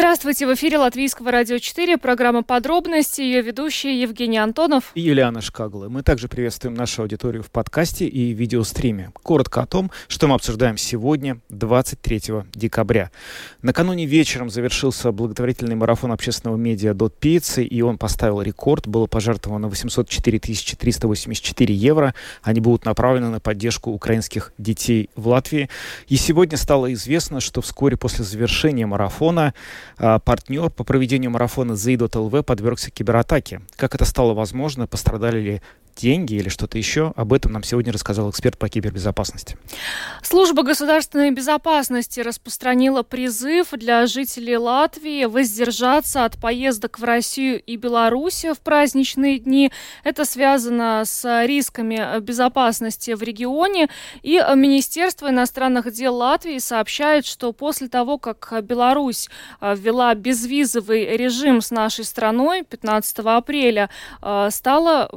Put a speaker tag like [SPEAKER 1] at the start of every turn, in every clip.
[SPEAKER 1] Здравствуйте, в эфире Латвийского радио 4, программа «Подробности», ее ведущие Евгений Антонов
[SPEAKER 2] и Юлиана Шкагла. Мы также приветствуем нашу аудиторию в подкасте и видеостриме. Коротко о том, что мы обсуждаем сегодня, 23 декабря. Накануне вечером завершился благотворительный марафон общественного медиа «Дот Пиццы», и он поставил рекорд. Было пожертвовано 804 384 евро. Они будут направлены на поддержку украинских детей в Латвии. И сегодня стало известно, что вскоре после завершения марафона партнер по проведению марафона Zaid.lv подвергся кибератаке. Как это стало возможно? Пострадали ли деньги или что-то еще. Об этом нам сегодня рассказал эксперт по кибербезопасности.
[SPEAKER 1] Служба государственной безопасности распространила призыв для жителей Латвии воздержаться от поездок в Россию и Беларусь в праздничные дни. Это связано с рисками безопасности в регионе. И Министерство иностранных дел Латвии сообщает, что после того, как Беларусь а, ввела безвизовый режим с нашей страной 15 апреля, а, стало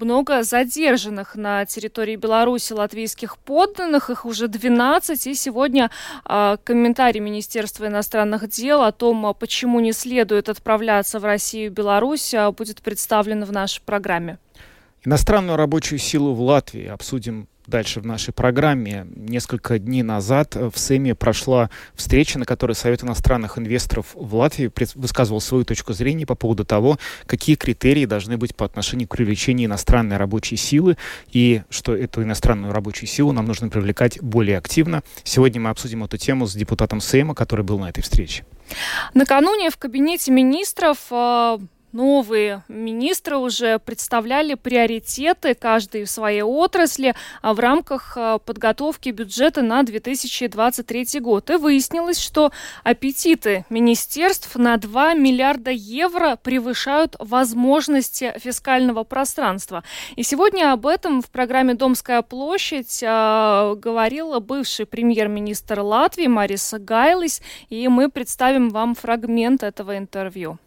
[SPEAKER 1] много задержанных на территории Беларуси латвийских подданных. Их уже 12. И сегодня э, комментарий Министерства иностранных дел о том, почему не следует отправляться в Россию и Беларусь, а, будет представлен в нашей программе.
[SPEAKER 2] Иностранную рабочую силу в Латвии обсудим дальше в нашей программе. Несколько дней назад в СЭМе прошла встреча, на которой Совет иностранных инвесторов в Латвии высказывал свою точку зрения по поводу того, какие критерии должны быть по отношению к привлечению иностранной рабочей силы и что эту иностранную рабочую силу нам нужно привлекать более активно. Сегодня мы обсудим эту тему с депутатом СЭМа, который был на этой встрече.
[SPEAKER 1] Накануне в кабинете министров а, новые министры уже представляли приоритеты каждой в своей отрасли а в рамках а, подготовки бюджета на 2023 год. И выяснилось, что аппетиты министерств на 2 миллиарда евро превышают возможности фискального пространства. И сегодня об этом в программе «Домская площадь» э, говорил бывший премьер-министр Латвии Марис Гайлис, и мы представим вам фрагмент этого интервью.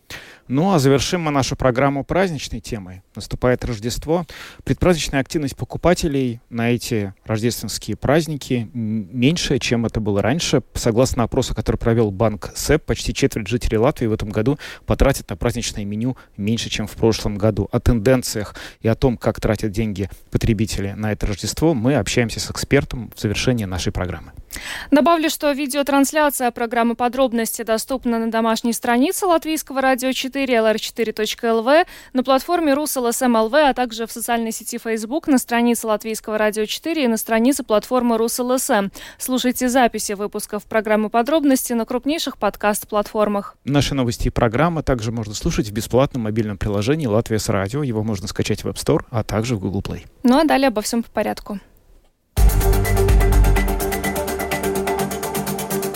[SPEAKER 2] Ну а завершим мы нашу программу праздничной темой. Наступает Рождество. Предпраздничная активность покупателей на эти рождественские праздники меньше, чем это было раньше. Согласно опросу, который провел банк СЭП, почти четверть жителей Латвии в этом году потратят на праздничное меню меньше, чем в прошлом году. О тенденциях и о том, как тратят деньги потребители на это Рождество, мы общаемся с экспертом в завершении нашей программы.
[SPEAKER 1] Добавлю, что видеотрансляция программы «Подробности» доступна на домашней странице Латвийского радио 4 lr4.lv, на платформе rus.lsm.lv, а также в социальной сети Facebook, на странице Латвийского радио 4 и на странице платформы Rus.LSM. Слушайте записи выпусков программы «Подробности» на крупнейших подкаст-платформах.
[SPEAKER 2] Наши новости и программы также можно слушать в бесплатном мобильном приложении «Латвия с радио». Его можно скачать в App Store, а также в Google Play.
[SPEAKER 1] Ну а далее обо всем по порядку.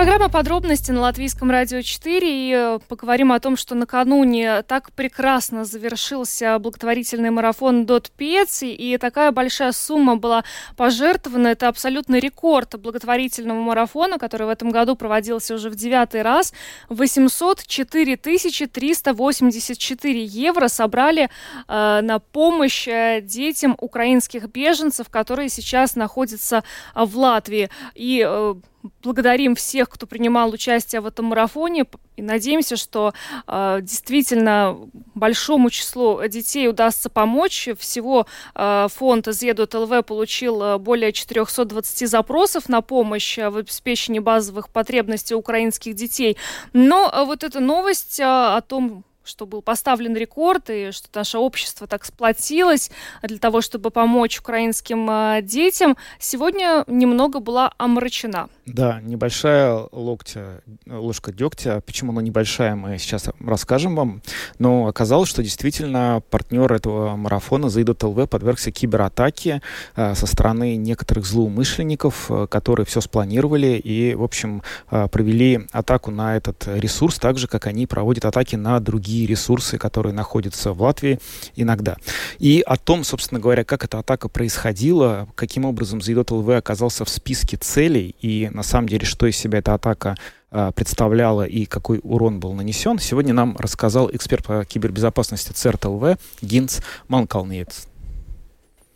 [SPEAKER 1] Программа «Подробности» на Латвийском радио 4. И э, поговорим о том, что накануне так прекрасно завершился благотворительный марафон «Дот Пец», и такая большая сумма была пожертвована. Это абсолютный рекорд благотворительного марафона, который в этом году проводился уже в девятый раз. 804 384 евро собрали э, на помощь э, детям украинских беженцев, которые сейчас находятся в Латвии. И э, благодарим всех, кто принимал участие в этом марафоне, и надеемся, что э, действительно большому числу детей удастся помочь. Всего э, фонд Зедут ЛВ получил э, более 420 запросов на помощь в обеспечении базовых потребностей украинских детей. Но э, вот эта новость э, о том, что был поставлен рекорд и что наше общество так сплотилось для того, чтобы помочь украинским э, детям, сегодня немного была омрачена.
[SPEAKER 2] Да, небольшая локтя, ложка дегтя. Почему она небольшая, мы сейчас расскажем вам. Но оказалось, что действительно партнер этого марафона Заидот ЛВ подвергся кибератаке э, со стороны некоторых злоумышленников, э, которые все спланировали и, в общем, провели атаку на этот ресурс так же, как они проводят атаки на другие другие ресурсы, которые находятся в Латвии иногда. И о том, собственно говоря, как эта атака происходила, каким образом Заидот ЛВ оказался в списке целей и на самом деле, что из себя эта атака а, представляла и какой урон был нанесен, сегодня нам рассказал эксперт по кибербезопасности ЦРТЛВ Гинц Манкалниец.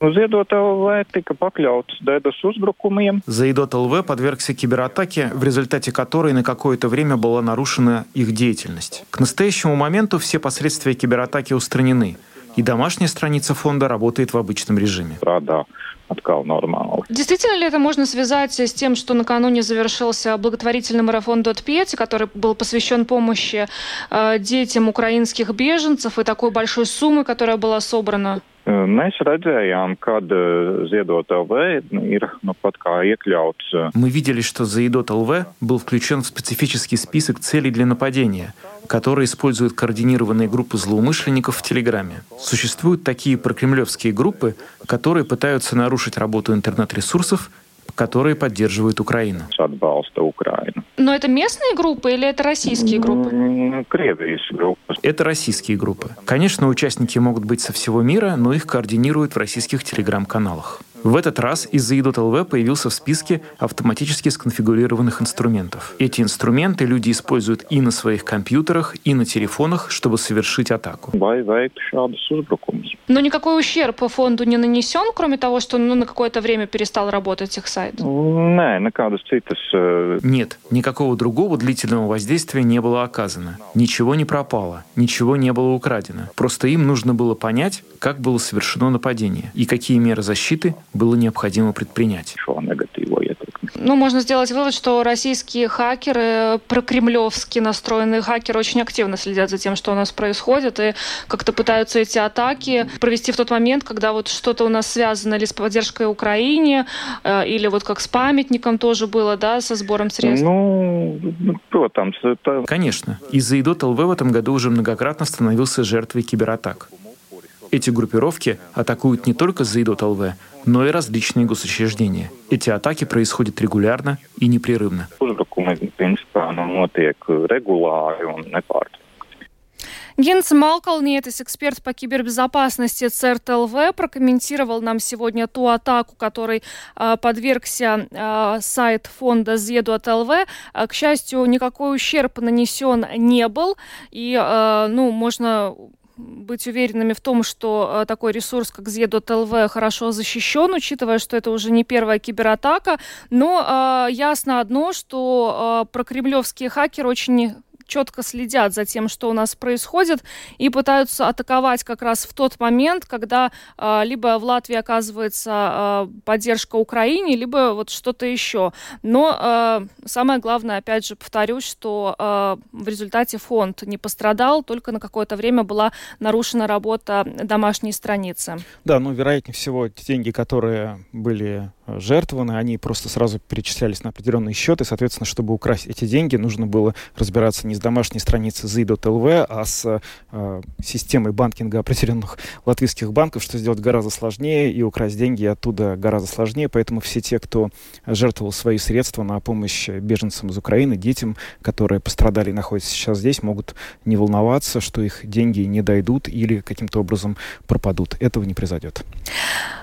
[SPEAKER 3] Ziedot LV tika pakļauts DDoS uzbrukumiem.
[SPEAKER 2] Заидот ЛВ подвергся кибератаке, в результате которой на какое-то время была нарушена их деятельность. К настоящему моменту все последствия кибератаки устранены, и домашняя страница фонда работает в обычном режиме.
[SPEAKER 3] Strādā atkal normāli.
[SPEAKER 1] Действительно ли это можно связать с тем, что накануне завершился благотворительный марафон .5, который был посвящен помощи э, детям украинских беженцев и такой большой суммы, которая была собрана?
[SPEAKER 3] Mēs redzējām, kad Ziedot LV ir nu, pat kā iekļauts.
[SPEAKER 2] Мы видели, что Заидот ЛВ был включен в специфический список целей для нападения, который используют координированные группы злоумышленников в Телеграме. Существуют такие прокремлевские группы, которые пытаются нарушить работу интернет-ресурсов которые поддерживает Украина.
[SPEAKER 1] Но это местные группы или это российские группы?
[SPEAKER 2] Это российские группы. Конечно, участники могут быть со всего мира, но их координируют в российских телеграм-каналах. В этот раз из-за ИДОТ-ЛВ появился в списке автоматически сконфигурированных инструментов. Эти инструменты люди используют и на своих компьютерах, и на телефонах, чтобы совершить атаку.
[SPEAKER 1] Но никакой ущерб по фонду не нанесен, кроме того, что ну, на какое-то время перестал работать их сайт?
[SPEAKER 3] Э,
[SPEAKER 2] Нет, никакого другого длительного воздействия не было оказано. Ничего не пропало, ничего не было украдено. Просто им нужно было понять, как было совершено нападение и какие меры защиты было необходимо предпринять.
[SPEAKER 1] Ну, можно сделать вывод, что российские хакеры, прокремлевски настроенные хакеры очень активно следят за тем, что у нас происходит, и как-то пытаются эти атаки провести в тот момент, когда вот что-то у нас связано или с поддержкой Украине, э, или вот как с памятником тоже было, да, со сбором средств.
[SPEAKER 3] Ну, кто там? Это...
[SPEAKER 2] Конечно. Из-за ИДОТ ЛВ в этом году уже многократно становился жертвой кибератак. Эти группировки атакуют не только Заидот ЛВ, но и различные госучреждения. Эти атаки происходят регулярно и непрерывно.
[SPEAKER 1] Генс Малкалниетис, эксперт по кибербезопасности ЦРТЛВ, прокомментировал нам сегодня ту атаку, которой э, подвергся э, сайт фонда Зедуат.ЛВ. К счастью, никакой ущерб нанесен не был, и, э, ну, можно быть уверенными в том, что э, такой ресурс, как Zed.lv, хорошо защищен, учитывая, что это уже не первая кибератака. Но э, ясно одно, что э, прокремлевские хакеры очень четко следят за тем, что у нас происходит, и пытаются атаковать как раз в тот момент, когда э, либо в Латвии оказывается э, поддержка Украине, либо вот что-то еще. Но э, самое главное, опять же, повторюсь, что э, в результате фонд не пострадал, только на какое-то время была нарушена работа домашней страницы.
[SPEAKER 2] Да, ну, вероятнее всего, те деньги, которые были жертвованы, они просто сразу перечислялись на определенные счеты. Соответственно, чтобы украсть эти деньги, нужно было разбираться не с домашней страницей ZI.LV, а с э, системой банкинга определенных латвийских банков, что сделать гораздо сложнее, и украсть деньги оттуда гораздо сложнее. Поэтому все те, кто жертвовал свои средства на помощь беженцам из Украины, детям, которые пострадали и находятся сейчас здесь, могут не волноваться, что их деньги не дойдут или каким-то образом пропадут. Этого не произойдет.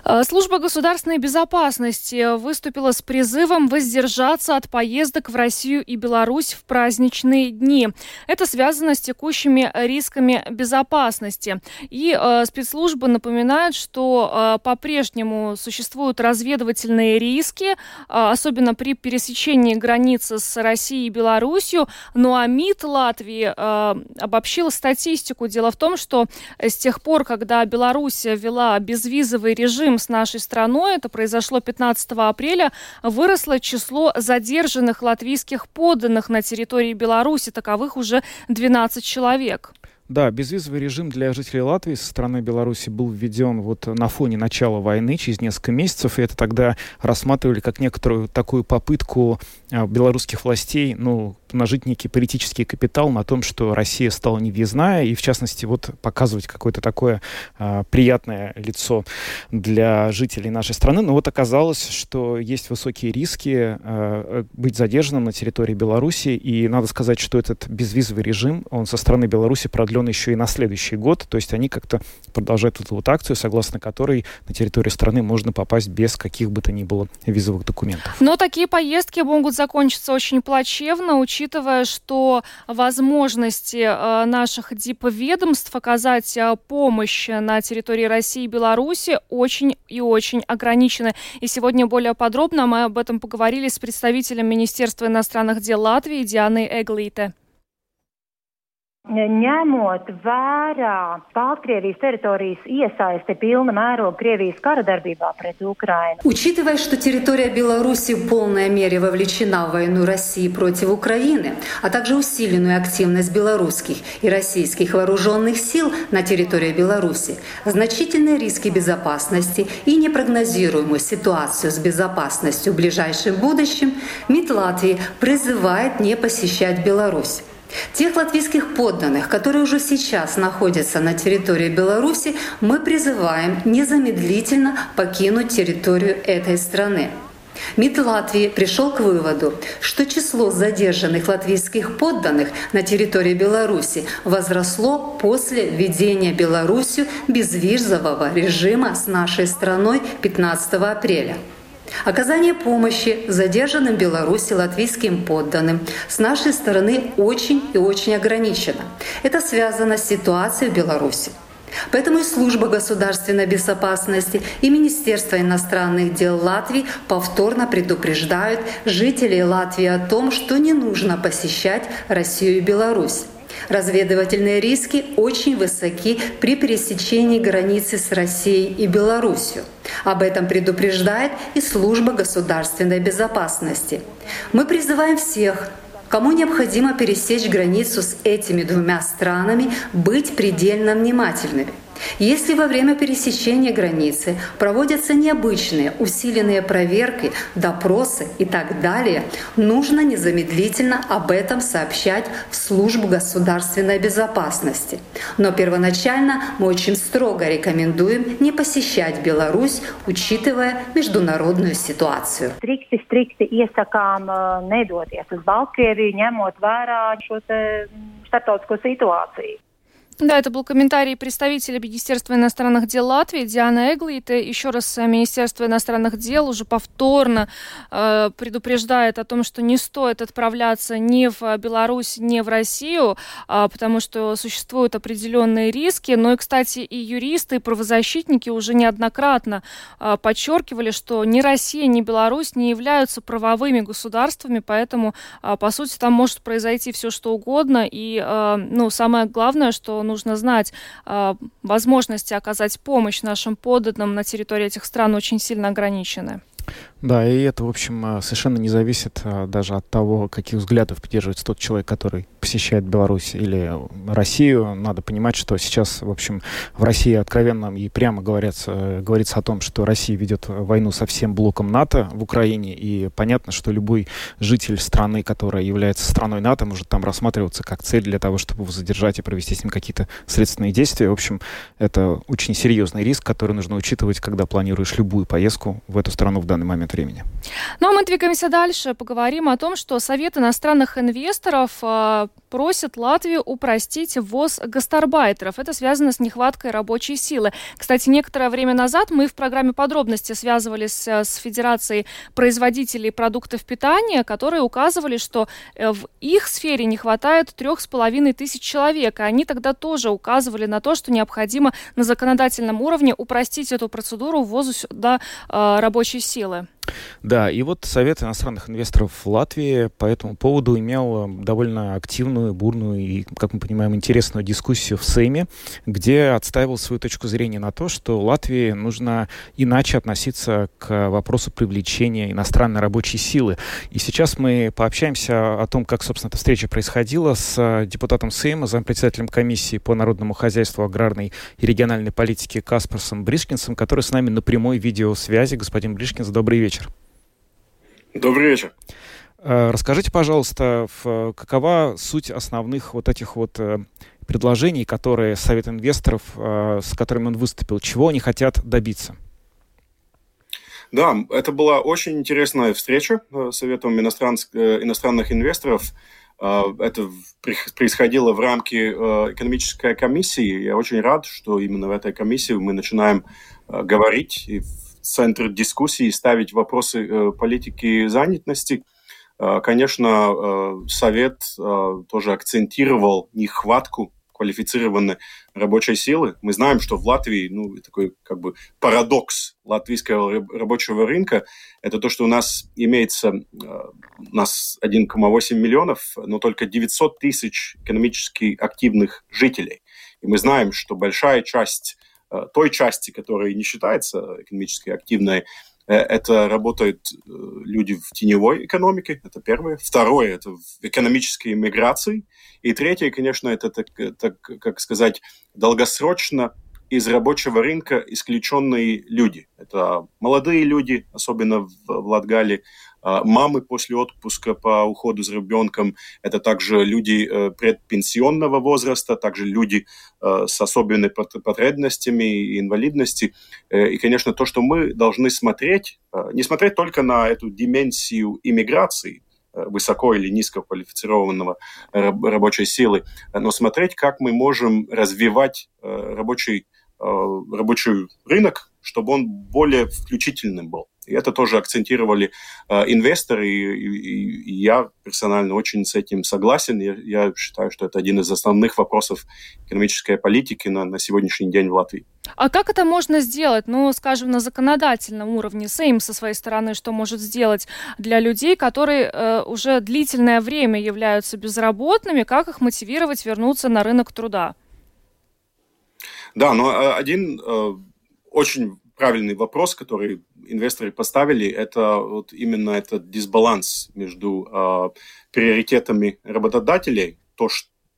[SPEAKER 1] Э, служба государственной безопасности выступила с призывом воздержаться от поездок в Россию и Беларусь в праздничные дни. Это связано с текущими рисками безопасности. И э, спецслужбы напоминают, что э, по-прежнему существуют разведывательные риски, э, особенно при пересечении границы с Россией и Беларусью. Ну а МИД Латвии э, обобщил статистику. Дело в том, что с тех пор, когда Беларусь ввела безвизовый режим с нашей страной, это произошло 15 апреля, выросло число задержанных латвийских подданных на территории Беларуси. Таковых уже 12 человек.
[SPEAKER 2] Да, безвизовый режим для жителей Латвии со стороны Беларуси был введен вот на фоне начала войны через несколько месяцев, и это тогда рассматривали как некоторую такую попытку а, белорусских властей, ну, нажить некий политический капитал на том, что Россия стала невъездная, и в частности вот показывать какое-то такое а, приятное лицо для жителей нашей страны. Но вот оказалось, что есть высокие риски а, быть задержанным на территории Беларуси, и надо сказать, что этот безвизовый режим, он со стороны Беларуси продлен продлен еще и на следующий год. То есть они как-то продолжают эту вот акцию, согласно которой на территорию страны можно попасть без каких бы то ни было визовых документов.
[SPEAKER 1] Но такие поездки могут закончиться очень плачевно, учитывая, что возможности э, наших дипведомств оказать э, помощь на территории России и Беларуси очень и очень ограничены. И сегодня более подробно мы об этом поговорили с представителем Министерства иностранных дел Латвии Дианой Эглите.
[SPEAKER 4] Ņemot vērā Baltkrievijas территории iesaisti pilna mēroga Krievijas kara darbībā пред Украину.
[SPEAKER 5] Учитывая, что территория Беларуси в полной мере вовлечена в войну России против Украины, а также усиленную активность белорусских и российских вооруженных сил на территории Беларуси, значительные риски безопасности и непрогнозируемую ситуацию с безопасностью в ближайшем будущем, МИД Латвии призывает не посещать Беларусь. Тех латвийских подданных, которые уже сейчас находятся на территории Беларуси, мы призываем незамедлительно покинуть территорию этой страны. МИД Латвии пришел к выводу, что число задержанных латвийских подданных на территории Беларуси возросло после введения Беларусью безвизового режима с нашей страной 15 апреля. Оказание помощи задержанным в Беларуси латвийским подданным с нашей стороны очень и очень ограничено. Это связано с ситуацией в Беларуси. Поэтому и Служба государственной безопасности и Министерство иностранных дел Латвии повторно предупреждают жителей Латвии о том, что не нужно посещать Россию и Беларусь. Разведывательные риски очень высоки при пересечении границы с Россией и Беларусью. Об этом предупреждает и Служба государственной безопасности. Мы призываем всех Кому необходимо пересечь границу с этими двумя странами, быть предельно внимательными. Если во время пересечения границы проводятся необычные усиленные проверки, допросы и так далее, нужно незамедлительно об этом сообщать в службу государственной безопасности. Но первоначально мы очень строго рекомендуем не посещать Беларусь, учитывая международную ситуацию.
[SPEAKER 4] Стрикти, стрикти iesakām nedoties uz Baltkrieviju, ņemot vērā šo starptautisko situāciju.
[SPEAKER 1] Да, это был комментарий представителя Министерства иностранных дел Латвии Диана Эглит. Еще раз э, Министерство иностранных дел уже повторно э, предупреждает о том, что не стоит отправляться ни в Беларусь, ни в Россию, э, потому что существуют определенные риски. Но и, кстати, и юристы, и правозащитники уже неоднократно э, подчеркивали, что ни Россия, ни Беларусь не являются правовыми государствами, поэтому, э, по сути, там может произойти все, что угодно. И, э, ну, самое главное, что нужно знать, а, возможности оказать помощь нашим подданным на территории этих стран очень сильно ограничены.
[SPEAKER 2] Да, и это, в общем, а, совершенно не зависит а, даже от того, каких взглядов придерживается тот человек, который посещает Беларусь или Россию. Надо понимать, что сейчас, в общем, в России откровенно и прямо говорится, говорится о том, что Россия ведет войну со всем блоком НАТО в Украине, и понятно, что любой житель страны, которая является страной НАТО, может там рассматриваться как цель для того, чтобы его задержать и провести с ним какие-то следственные действия. В общем, это очень серьезный риск, который нужно учитывать, когда планируешь любую поездку в эту страну в данный момент времени.
[SPEAKER 1] Ну а мы двигаемся дальше. Поговорим о том, что Совет иностранных инвесторов э, просит Латвию упростить ввоз гастарбайтеров. Это связано с нехваткой рабочей силы. Кстати, некоторое время назад мы в программе подробности связывались э, с Федерацией производителей продуктов питания, которые указывали, что э, в их сфере не хватает трех с половиной тысяч человек. И они тогда тоже указывали на то, что необходимо на законодательном уровне упростить эту процедуру ввоза сюда э, рабочей силы.
[SPEAKER 2] Да, и вот Совет иностранных инвесторов в Латвии по этому поводу имел э, довольно активную, бурную и, как мы понимаем, интересную дискуссию в Сейме, где отстаивал свою точку зрения на то, что Латвии нужно иначе относиться к вопросу привлечения иностранной рабочей силы. И сейчас мы пообщаемся о том, как, собственно, эта встреча происходила с э, депутатом Сейма, зампредседателем комиссии по народному хозяйству, аграрной и региональной политике Каспарсом Бришкинсом, который с нами на прямой видеосвязи. Господин Бришкинс, добрый вечер вечер.
[SPEAKER 6] Добрый вечер.
[SPEAKER 2] Э, расскажите, пожалуйста, какова суть основных вот этих вот э, предложений, которые Совет инвесторов, э, с которыми он выступил, чего они хотят добиться?
[SPEAKER 6] Да, это была очень интересная встреча с Советом иностран... иностранных инвесторов. это происходило в рамке экономической комиссии. Я очень рад, что именно в этой комиссии мы начинаем говорить и центр дискуссии ставить вопросы политики занятости. Конечно, Совет тоже акцентировал нехватку квалифицированной рабочей силы. Мы знаем, что в Латвии, ну, такой как бы парадокс латвийского рабочего рынка, это то, что у нас имеется, э, у нас 1,8 миллионов, но только 900 тысяч экономически активных жителей. И мы знаем, что большая часть э, той части, которая не считается экономически активной, Э, это работают э, люди в теневой экономике, это первое. Второе – это в экономической миграции. И третье, конечно, это, так, так, как сказать, долгосрочно из рабочего рынка исключенные люди. Это молодые люди, особенно в, в Латгале, мамы после отпуска по уходу за ребенком, это также люди э, предпенсионного возраста, также люди э, с особенными потребностями и инвалидности. Э, и, конечно, то, что мы должны смотреть, не смотреть только на эту дименсию иммиграции, высоко или низко квалифицированного рабочей силы, но смотреть, как мы можем развивать рабочий, рабочий рынок, чтобы он более включительным был. И это тоже акцентировали э, инвесторы, и, и, и я персонально очень с этим согласен. Я, я считаю, что это один из основных вопросов экономической политики на, на сегодняшний день в Латвии.
[SPEAKER 1] А как это можно сделать? Ну, скажем, на законодательном уровне. Сейм со своей стороны что может сделать для людей, которые э, уже длительное время являются безработными? Как их мотивировать вернуться на рынок труда?
[SPEAKER 6] Да, но э, один э, очень правильный вопрос, который инвесторы поставили, это вот именно этот дисбаланс между э, приоритетами работодателей, то,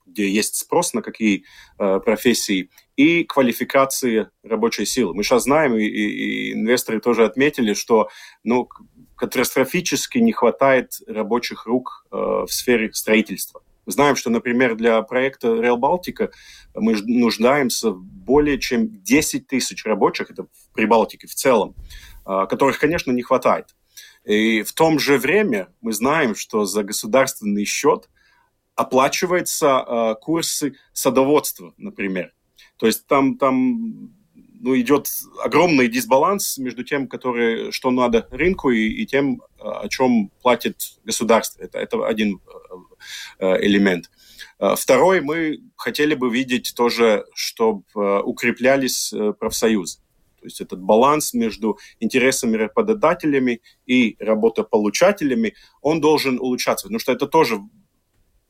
[SPEAKER 6] где есть спрос на какие э, профессии, и квалификации рабочей силы. Мы сейчас знаем, и, и инвесторы тоже отметили, что ну, катастрофически не хватает рабочих рук э, в сфере строительства. Знаем, что, например, для проекта Rail Балтика мы нуждаемся в более чем 10 тысяч рабочих, это в Прибалтике в целом, а, которых, конечно, не хватает. И в том же время мы знаем, что за государственный счет оплачиваются а, курсы садоводства, например. То есть там, там ну, идет огромный дисбаланс между тем, которые, что надо рынку, и, и тем, о чем платит государство. Это, это один э, элемент. Э, второй, мы хотели бы видеть тоже, чтобы э, укреплялись профсоюзы. То есть этот баланс между интересами работодателями и работополучателями, он должен улучшаться. Потому что это тоже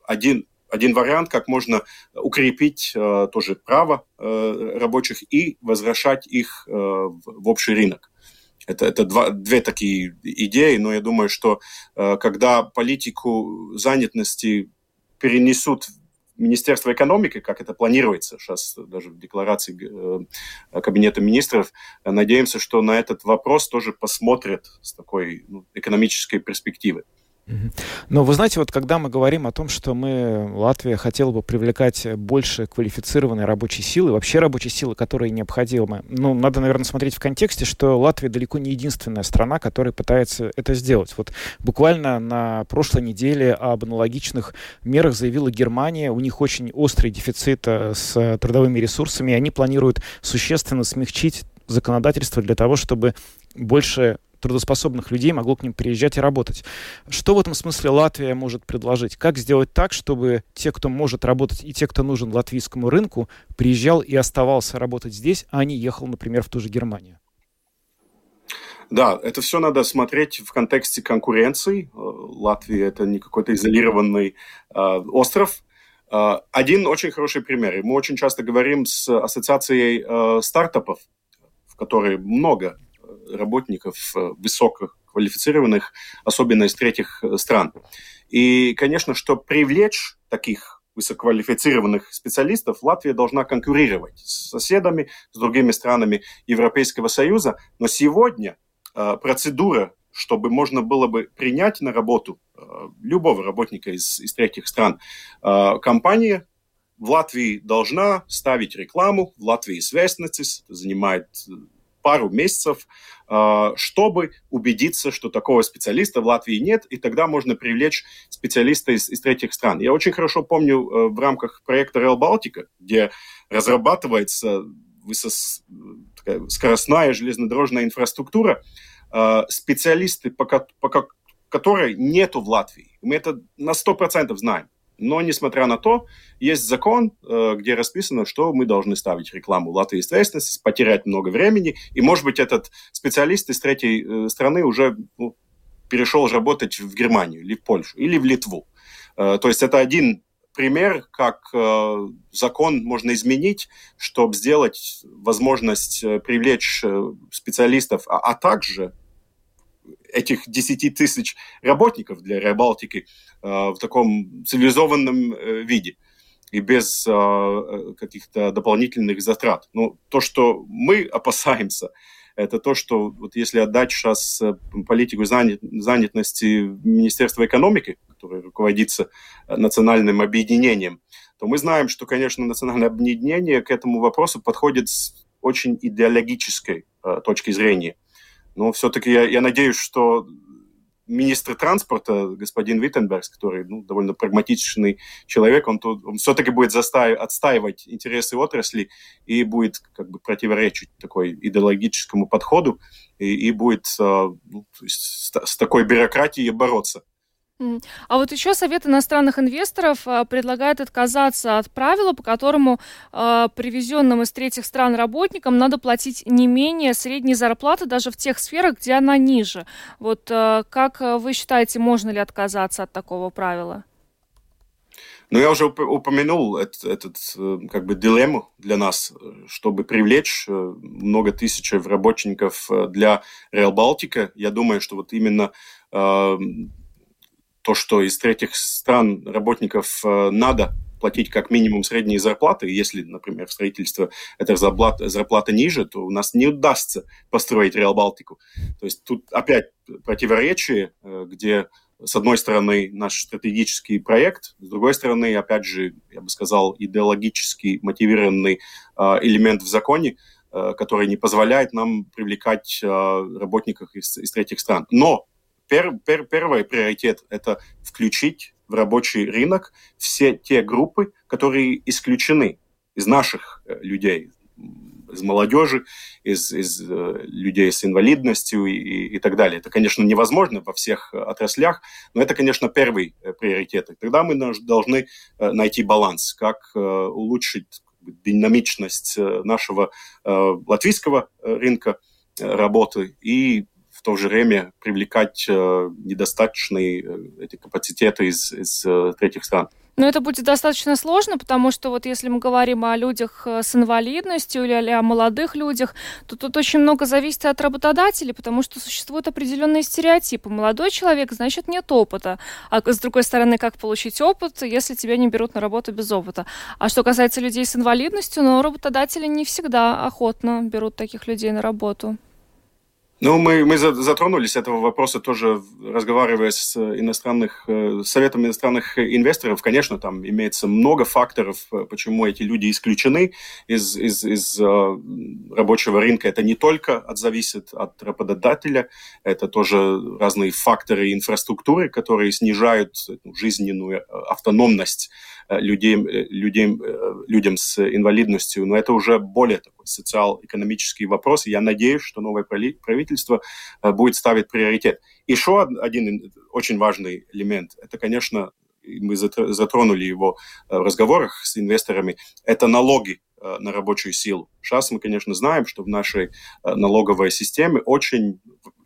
[SPEAKER 6] один один вариант, как можно укрепить э, тоже право э, рабочих и возвращать их э, в, в общий рынок. Это, это два, две такие идеи, но я думаю, что э, когда политику занятости перенесут в Министерство экономики, как это планируется сейчас даже в декларации э, Кабинета министров, надеемся, что на этот вопрос тоже посмотрят с такой ну, экономической перспективы.
[SPEAKER 2] Но вы знаете, вот когда мы говорим о том, что мы, Латвия, хотела бы привлекать больше квалифицированной рабочей силы, вообще рабочей силы, которые необходимы, ну, надо, наверное, смотреть в контексте, что Латвия далеко не единственная страна, которая пытается это сделать. Вот буквально на прошлой неделе об аналогичных мерах заявила Германия. У них очень острый дефицит э, с трудовыми ресурсами, и они планируют существенно смягчить законодательство для того, чтобы больше трудоспособных людей могло к ним приезжать и работать. Что в этом смысле Латвия может предложить? Как сделать так, чтобы те, кто может работать, и те, кто нужен латвийскому рынку, приезжал и оставался работать здесь, а не ехал, например, в ту же Германию?
[SPEAKER 6] Да, это все надо смотреть в контексте конкуренции. Э, Латвия это не какой-то изолированный э, остров. Э, один очень хороший пример. Мы очень часто говорим с ассоциацией э, стартапов, в которой много работников э, высококвалифицированных, особенно из третьих э, стран. И, конечно, чтобы привлечь таких высококвалифицированных специалистов, Латвия должна конкурировать с соседами, с другими странами Европейского Союза. Но сегодня э, процедура, чтобы можно было бы принять на работу э, любого работника из, из третьих стран, э, компания в Латвии должна ставить рекламу, в Латвии это занимает пару месяцев, чтобы убедиться, что такого специалиста в Латвии нет, и тогда можно привлечь специалиста из, из третьих стран. Я очень хорошо помню в рамках проекта Rail Baltica, где разрабатывается скоростная железнодорожная инфраструктура, специалисты, пока, пока которой нету в Латвии. Мы это на 100% знаем. Но, несмотря на то, есть закон, э, где расписано, что мы должны ставить рекламу Латвии известности, потерять много времени, и, может быть, этот специалист из третьей э, страны уже ну, перешел работать в Германию или в Польшу, или в Литву. Э, то есть это один пример, как закон можно изменить, чтобы сделать возможность привлечь специалистов, а, а также этих 10 тысяч работников для Реабалтики э, в таком цивилизованном э, виде и без э, каких-то дополнительных затрат. Но то, что мы опасаемся, это то, что вот если отдать сейчас политику занятости Министерства экономики, которое руководится национальным объединением, то мы знаем, что, конечно, национальное объединение к этому вопросу подходит с очень идеологической точки зрения. Но все-таки я, я надеюсь, что министр транспорта, господин Виттенберг, который ну, довольно прагматичный человек, он, тут, он все-таки будет застаив, отстаивать интересы отрасли и будет как бы противоречить такой идеологическому подходу и, и будет э, ну, с, с такой бюрократией бороться.
[SPEAKER 1] А вот еще Совет иностранных инвесторов а, предлагает отказаться от правила, по которому э, привезенным из третьих стран работникам надо платить не менее средней зарплаты даже в тех сферах, где она ниже. Вот э, как вы считаете, можно ли отказаться от такого правила?
[SPEAKER 6] Ну, я уже упомянул этот, этот как бы дилемму для нас, чтобы привлечь много тысяч работников для Реал Балтика. Я думаю, что вот именно то, что из третьих стран работников э, надо платить как минимум средние зарплаты, если, например, в строительство эта зарплата, зарплата ниже, то у нас не удастся построить Реал Балтику. То есть тут опять противоречие, э, где с одной стороны наш стратегический проект, с другой стороны, опять же, я бы сказал, идеологически мотивированный э, элемент в законе, который не позволяет нам привлекать работников из, из третьих стран. Но пер, пер, первый приоритет – это включить в рабочий рынок все те группы, которые исключены из наших э, людей, из молодежи, из, из э, людей с инвалидностью и, и, так далее. Это, конечно, невозможно во всех отраслях, но это, конечно, первый э, приоритет. Тогда мы должны найти баланс, как улучшить динамичность нашего латвийского рынка работы и то же время привлекать э, недостаточные э, эти капацитеты из, из э, третьих стран.
[SPEAKER 1] Но это будет достаточно сложно, потому что вот если мы говорим о людях с инвалидностью или о молодых людях, то тут очень много зависит от работодателей, потому что существуют определенные стереотипы. Молодой человек, значит, нет опыта. А с другой стороны, как получить опыт, если тебя не берут на работу без опыта? А что касается людей с инвалидностью, ну, работодатели не всегда охотно берут таких людей на работу.
[SPEAKER 6] Ну, мы, мы затронулись этого вопроса тоже, разговаривая с иностранных, э, Советом иностранных инвесторов. Конечно, там имеется много факторов, э, почему эти люди исключены из, из, из э, рабочего рынка. Это не только от, зависит от работодателя, это тоже разные факторы инфраструктуры, которые снижают жизненную автономность людей, людей, людям с инвалидностью. Но это уже более такой социал-экономический вопрос. Я надеюсь, что новое правительство э, будет ставить приоритет. Еще один очень важный элемент, это, конечно, мы затронули его э, в разговорах с инвесторами, это налоги э, на рабочую силу. Сейчас мы, конечно, знаем, что в нашей налоговой системе очень,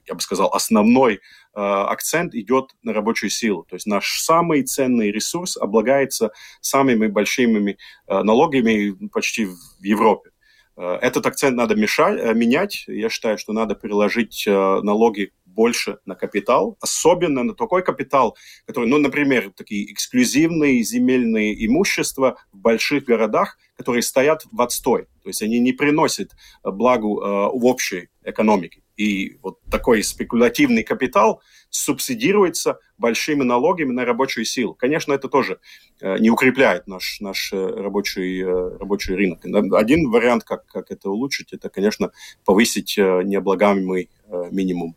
[SPEAKER 6] я бы сказал, основной акцент идет на рабочую силу. То есть наш самый ценный ресурс облагается самыми большими налогами почти в Европе. Э, этот акцент надо мешать, э, менять. Я считаю, что надо переложить э, налоги больше на капитал, особенно на такой капитал, который, ну, например, такие эксклюзивные земельные имущества в больших городах, которые стоят в отстой. То есть они не приносят благу э, в общей экономике. И вот такой спекулятивный капитал субсидируется большими налогами на рабочую силу. Конечно, это тоже э, не укрепляет наш, наш э, рабочий, э, рабочий рынок. Один вариант, как, как это улучшить, это, конечно, повысить необлагаемый минимум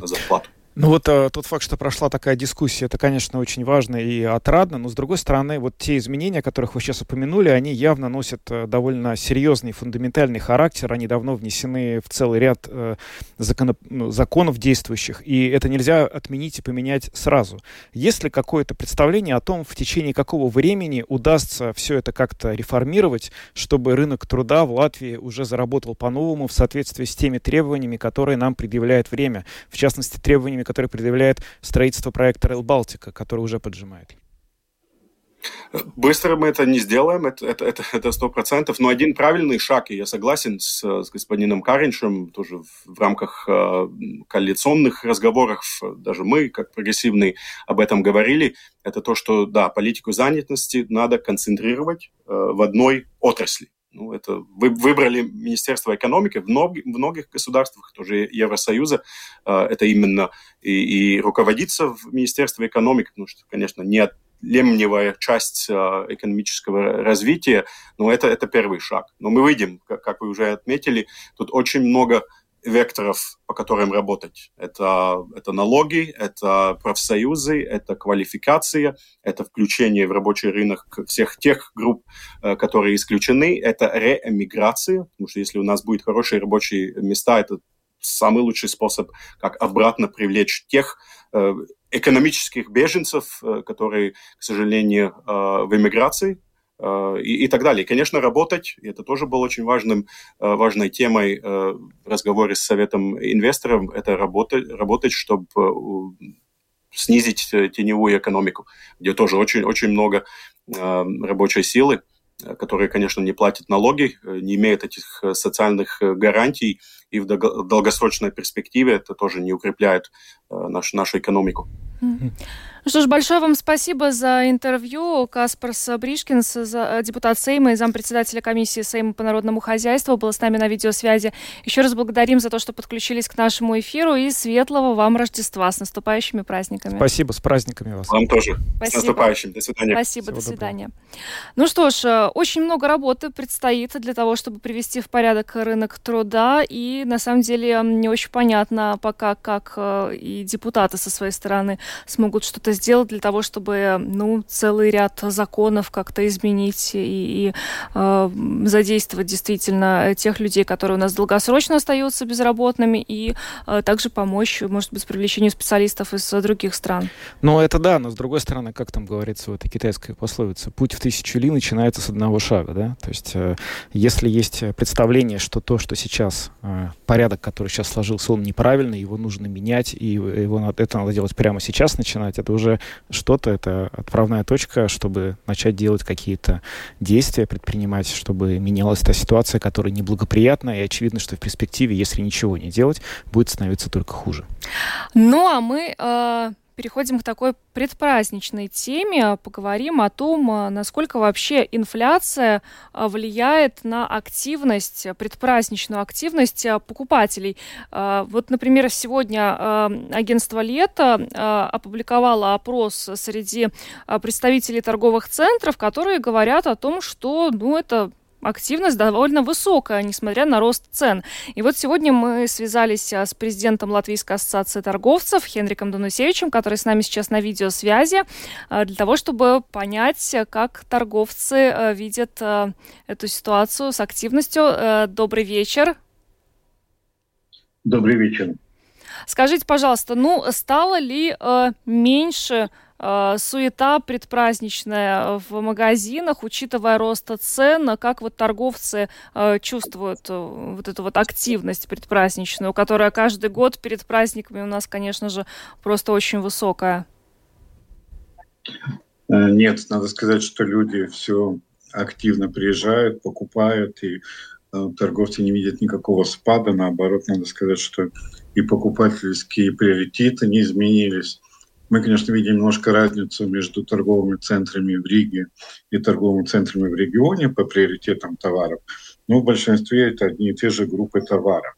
[SPEAKER 6] на зарплату.
[SPEAKER 2] Ну вот э, тот факт, что прошла такая дискуссия, это, конечно, очень важно и отрадно, но с другой стороны, вот те изменения, о которых вы сейчас упомянули, они явно носят э, довольно серьезный, фундаментальный характер, они давно внесены в целый ряд э, законов, ну, законов действующих, и это нельзя отменить и поменять сразу. Есть ли какое-то представление о том, в течение какого времени удастся все это как-то реформировать, чтобы рынок труда в Латвии уже заработал по-новому в соответствии с теми требованиями, которые нам предъявляет время, в частности, требованиями требованиями, которые предъявляет строительство проекта Rail Балтика, который уже поджимает?
[SPEAKER 6] Быстро мы это не сделаем, это это это это сто процентов. Но один правильный шаг, и я согласен с, с господином Кариншем, тоже в, в рамках э, коалиционных разговоров, даже мы, как прогрессивные, об этом говорили, это то, что да, политику занятости надо концентрировать э, в одной отрасли. Ну, это вы выбрали Министерство экономики в, многих, в многих государствах, тоже Евросоюза, э, это именно и, и руководится в Министерстве экономики, потому что, конечно, неотъемлемая часть э, экономического развития, но это, это первый шаг. Но мы видим, как, как вы уже отметили, тут очень много векторов, по которым работать. Это, это налоги, это профсоюзы, это квалификация, это включение в рабочий рынок всех тех групп, э, которые исключены, это реэмиграция, потому что если у нас будет хорошие рабочие места, это самый лучший способ, как обратно привлечь тех э, экономических беженцев, э, которые, к сожалению, в эмиграции, и, и так далее. И, конечно, работать, и это тоже было очень важным, э, важной темой э, в разговоре с Советом инвесторов, это работать, работать чтобы снизить теневую экономику, где тоже очень, очень много рабочей силы, которые, конечно, не платят налоги, не имеют этих социальных гарантий, и в долгосрочной перспективе это тоже не укрепляет наш, нашу экономику.
[SPEAKER 1] Ну что ж, большое вам спасибо за интервью. Каспарс Бришкинс, депутат Сейма и зампредседателя комиссии Сейма по народному хозяйству, был с нами на видеосвязи. Еще раз благодарим за то, что подключились к нашему эфиру и светлого вам Рождества с наступающими праздниками.
[SPEAKER 2] Спасибо, с праздниками вас.
[SPEAKER 6] Вам тоже. Спасибо. С наступающим. До свидания.
[SPEAKER 1] Спасибо, Всего до свидания. Доброго. Ну что ж, э, очень много работы предстоит для того, чтобы привести в порядок рынок труда. И на самом деле не очень понятно пока, как э, и депутаты со своей стороны смогут что-то сделать для того, чтобы ну, целый ряд законов как-то изменить и, и э, задействовать действительно тех людей, которые у нас долгосрочно остаются безработными, и э, также помочь, может быть, с привлечением специалистов из других стран.
[SPEAKER 2] Ну, это да, но с другой стороны, как там говорится в этой китайской пословице, путь в тысячу ли начинается с одного шага, да? То есть, э, если есть представление, что то, что сейчас, э, порядок, который сейчас сложился, он неправильный, его нужно менять, и его, это надо делать прямо сейчас начинать, это уже уже что-то, это отправная точка, чтобы начать делать какие-то действия, предпринимать, чтобы менялась та ситуация, которая неблагоприятна, и очевидно, что в перспективе, если ничего не делать, будет становиться только хуже.
[SPEAKER 1] Ну, а мы э, переходим к такой предпраздничной теме. Поговорим о том, а, насколько вообще инфляция а, влияет на активность, предпраздничную активность а, покупателей. Вот, например, сегодня агентство «Лето» опубликовало опрос среди представителей торговых центров, которые говорят о том, что ну, это активность довольно высокая, несмотря на рост цен. И вот сегодня мы связались а, с президентом Латвийской ассоциации торговцев Хенриком Дунусевичем, который с нами сейчас на видеосвязи, а, для того, чтобы понять, как торговцы а, видят эту ситуацию с активностью. Добрый вечер.
[SPEAKER 7] Добрый вечер.
[SPEAKER 1] Скажите, пожалуйста, ну стало ли меньше Э, суета предпраздничная в магазинах, учитывая рост цен, как вот торговцы э, чувствуют э, вот эту вот активность предпраздничную, которая каждый год перед праздниками у нас, конечно же, просто очень высокая?
[SPEAKER 7] Нет, надо сказать, что люди все активно приезжают, покупают, и торговцы не видят никакого спада, наоборот, надо сказать, что и покупательские приоритеты не изменились. Мы, конечно, видим немножко разницу между торговыми центрами в Риге и торговыми центрами в регионе по приоритетам товаров, но в большинстве это одни и те же группы товаров.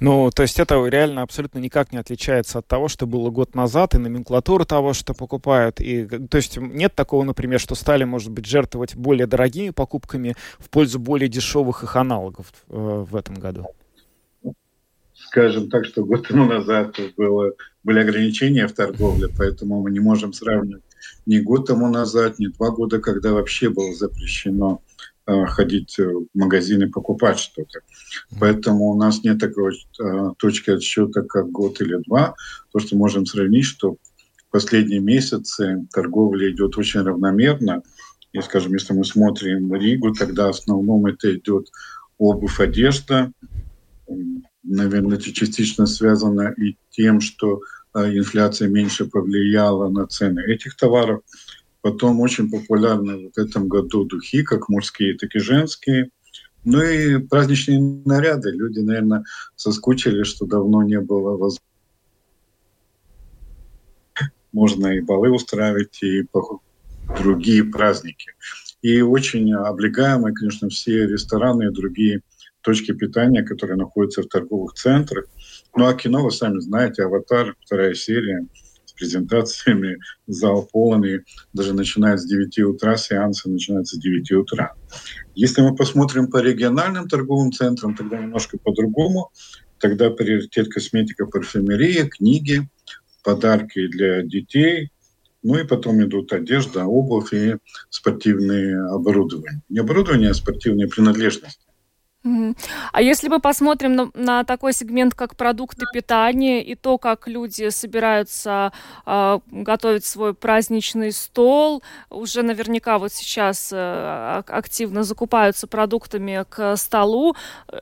[SPEAKER 2] Ну, то есть это реально абсолютно никак не отличается от того, что было год назад, и номенклатура того, что покупают. И, то есть нет такого, например, что стали, может быть, жертвовать более дорогими покупками в пользу более дешевых их аналогов э, в этом году?
[SPEAKER 7] Скажем так, что год тому назад было, были ограничения в торговле, поэтому мы не можем сравнивать ни год тому назад, ни два года, когда вообще было запрещено Э, ходить в магазины покупать что-то. Поэтому у нас нет такой э, точки отсчета, как год или два. То, что можем сравнить, что в последние месяцы торговля идет очень равномерно. И, скажем, если мы смотрим Ригу, тогда в основном это идет обувь, одежда. Наверное, частично связано и тем, что э, инфляция меньше повлияла на цены этих товаров. Потом очень популярны в этом году духи, как мужские, так и женские. Ну и праздничные наряды. Люди, наверное, соскучили, что давно не было возможности. Можно и балы устраивать, и другие праздники. И очень облегаемые, конечно, все рестораны и другие точки питания, которые находятся в торговых центрах. Ну а кино, вы сами знаете, «Аватар», вторая серия – презентациями, зал полный, даже начиная с 9 утра, сеансы начинаются с 9 утра. Если мы посмотрим по региональным торговым центрам, тогда немножко по-другому. Тогда приоритет косметика, парфюмерия, книги, подарки для детей, ну и потом идут одежда, обувь и спортивные оборудование. Не оборудование, а спортивные принадлежности.
[SPEAKER 1] А если мы посмотрим на, на такой сегмент, как продукты питания, и то, как люди собираются э, готовить свой праздничный стол, уже наверняка вот сейчас э, активно закупаются продуктами к столу,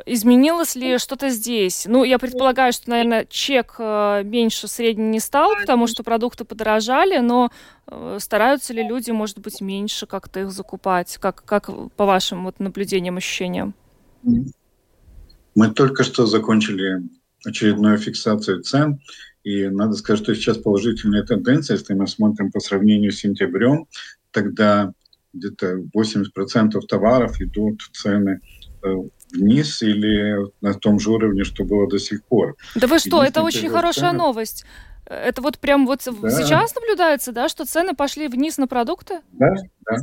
[SPEAKER 1] изменилось ли что-то здесь? Ну, я предполагаю, что, наверное, чек э, меньше средний не стал, потому что продукты подорожали, но э, стараются ли люди, может быть, меньше как-то их закупать? Как, как по вашим вот наблюдениям, ощущениям?
[SPEAKER 7] Мы только что закончили очередную фиксацию цен, и надо сказать, что сейчас положительная тенденция, если мы смотрим по сравнению с сентябрем, тогда где-то 80% товаров идут цены э, вниз или на том же уровне, что было до сих пор.
[SPEAKER 1] Да вы что, это очень хорошая цены... новость. Это вот прям вот да. сейчас наблюдается, да, что цены пошли вниз на продукты?
[SPEAKER 7] Да, да.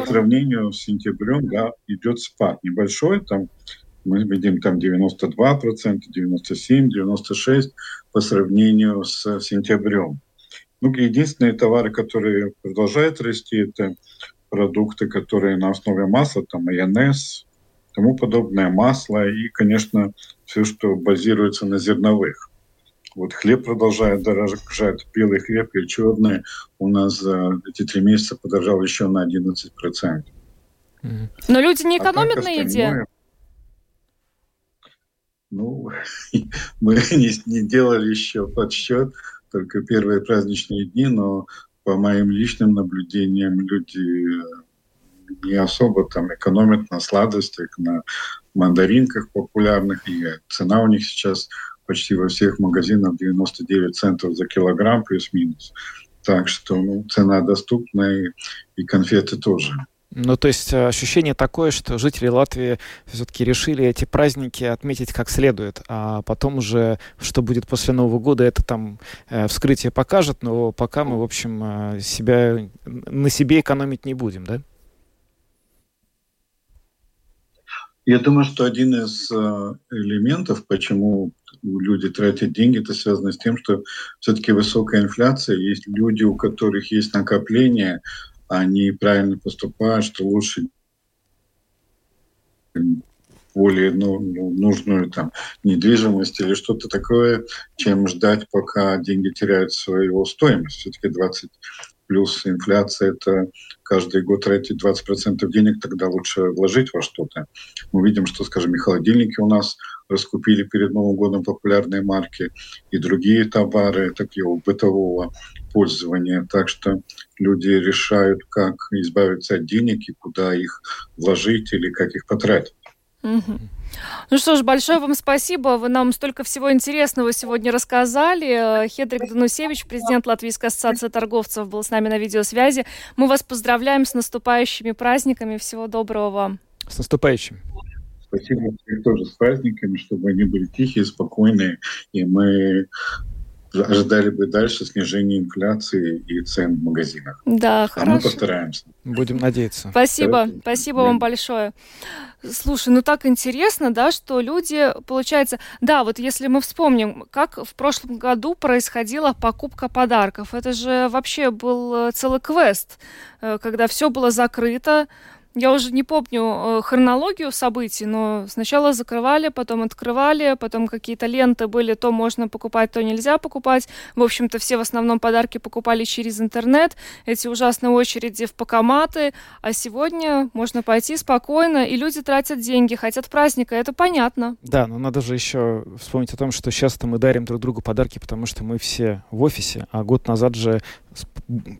[SPEAKER 7] По сравнению с сентябрем, да, идет спад небольшой, там мы видим там 92%, 97%, 96% по сравнению с сентябрем. Ну, единственные товары, которые продолжают расти, это продукты, которые на основе масла, там майонез, тому подобное масло и, конечно, все, что базируется на зерновых. Вот хлеб продолжает дорожать, белый хлеб и черный у нас за эти три месяца подорожал еще на 11%.
[SPEAKER 1] Но люди не а экономят а на еде?
[SPEAKER 7] Ну, мы не, не делали еще подсчет, только первые праздничные дни, но по моим личным наблюдениям люди не особо там экономят на сладостях, на мандаринках популярных, и цена у них сейчас почти во всех магазинах 99 центов за килограмм плюс-минус. Так что ну, цена доступная, и, и конфеты тоже.
[SPEAKER 2] Ну, то есть э, ощущение такое, что жители Латвии все-таки решили эти праздники отметить как следует, а потом уже, что будет после Нового года, это там э, вскрытие покажет, но пока мы, в общем, э, себя, на себе экономить не будем, да?
[SPEAKER 7] Я думаю, что один из элементов, почему люди тратят деньги, это связано с тем, что все-таки высокая инфляция, есть люди, у которых есть накопления, они правильно поступают, что лучше более ну, ну, нужную там недвижимость или что-то такое, чем ждать, пока деньги теряют свою стоимость. Все-таки 20 плюс инфляция, это каждый год тратить 20% денег, тогда лучше вложить во что-то. Мы видим, что, скажем, и холодильники у нас раскупили перед Новым годом популярные марки, и другие товары такого бытового пользования. Так что люди решают, как избавиться от денег и куда их вложить или как их потратить.
[SPEAKER 1] Угу. Ну что ж, большое вам спасибо. Вы нам столько всего интересного сегодня рассказали. Хедрик Данусевич, президент Латвийской ассоциации торговцев, был с нами на видеосвязи. Мы вас поздравляем с наступающими праздниками. Всего доброго вам.
[SPEAKER 2] С наступающим.
[SPEAKER 7] Спасибо тоже с праздниками, чтобы они были тихие, спокойные, и мы ожидали бы дальше снижения инфляции и цен в магазинах.
[SPEAKER 1] Да,
[SPEAKER 7] а
[SPEAKER 1] хорошо.
[SPEAKER 7] мы постараемся.
[SPEAKER 2] Будем надеяться.
[SPEAKER 1] Спасибо, да. спасибо да. вам большое. Слушай, ну так интересно, да, что люди, получается, да, вот если мы вспомним, как в прошлом году происходила покупка подарков, это же вообще был э, целый квест, э, когда все было закрыто, я уже не помню э, хронологию событий, но сначала закрывали, потом открывали, потом какие-то ленты были, то можно покупать, то нельзя покупать. В общем-то, все в основном подарки покупали через интернет, эти ужасные очереди в покоматы, а сегодня можно пойти спокойно, и люди тратят деньги, хотят праздника, это понятно.
[SPEAKER 2] Да, но надо же еще вспомнить о том, что сейчас-то мы дарим друг другу подарки, потому что мы все в офисе, а год назад же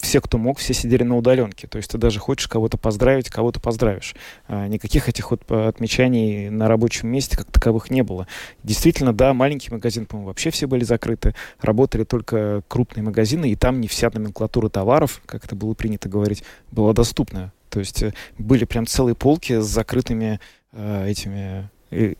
[SPEAKER 2] все, кто мог, все сидели на удаленке. То есть ты даже хочешь кого-то поздравить, кого-то поздравишь. А никаких этих вот отмечаний на рабочем месте как таковых не было. Действительно, да, маленький магазин, по-моему, вообще все были закрыты. Работали только крупные магазины, и там не вся номенклатура товаров, как это было принято говорить, была доступна. То есть э, были прям целые полки с закрытыми э, этими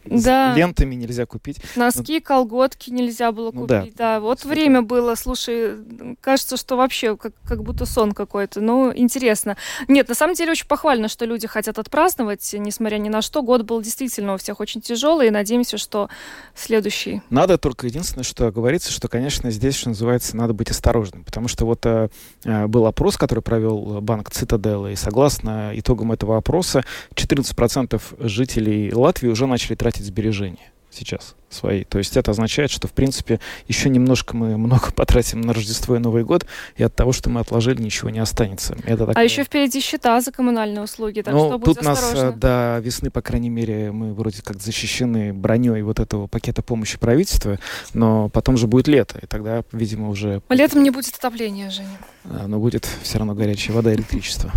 [SPEAKER 2] да. лентами нельзя купить.
[SPEAKER 1] Носки, ну, колготки нельзя было ну, купить. Да, да. вот время было, слушай, кажется, что вообще как, как будто сон какой-то. Ну, интересно. Нет, на самом деле очень похвально, что люди хотят отпраздновать, несмотря ни на что. Год был действительно у всех очень тяжелый, и надеемся, что следующий.
[SPEAKER 2] Надо только единственное, что говорится, что, конечно, здесь, что называется, надо быть осторожным, потому что вот э, э был опрос, который провел банк Цитаделла, и согласно итогам этого опроса, 14% жителей Латвии уже начали начали тратить сбережения сейчас свои. То есть это означает, что, в принципе, еще немножко мы много потратим на Рождество и Новый год, и от того, что мы отложили, ничего не останется. Это
[SPEAKER 1] такая... А еще впереди счета за коммунальные услуги, так
[SPEAKER 2] ну,
[SPEAKER 1] что
[SPEAKER 2] тут
[SPEAKER 1] нас
[SPEAKER 2] осторожны. до весны, по крайней мере, мы вроде как защищены броней вот этого пакета помощи правительства, но потом же будет лето, и тогда, видимо, уже...
[SPEAKER 1] Летом не будет отопления, Женя.
[SPEAKER 2] А, но будет все равно горячая вода и электричество.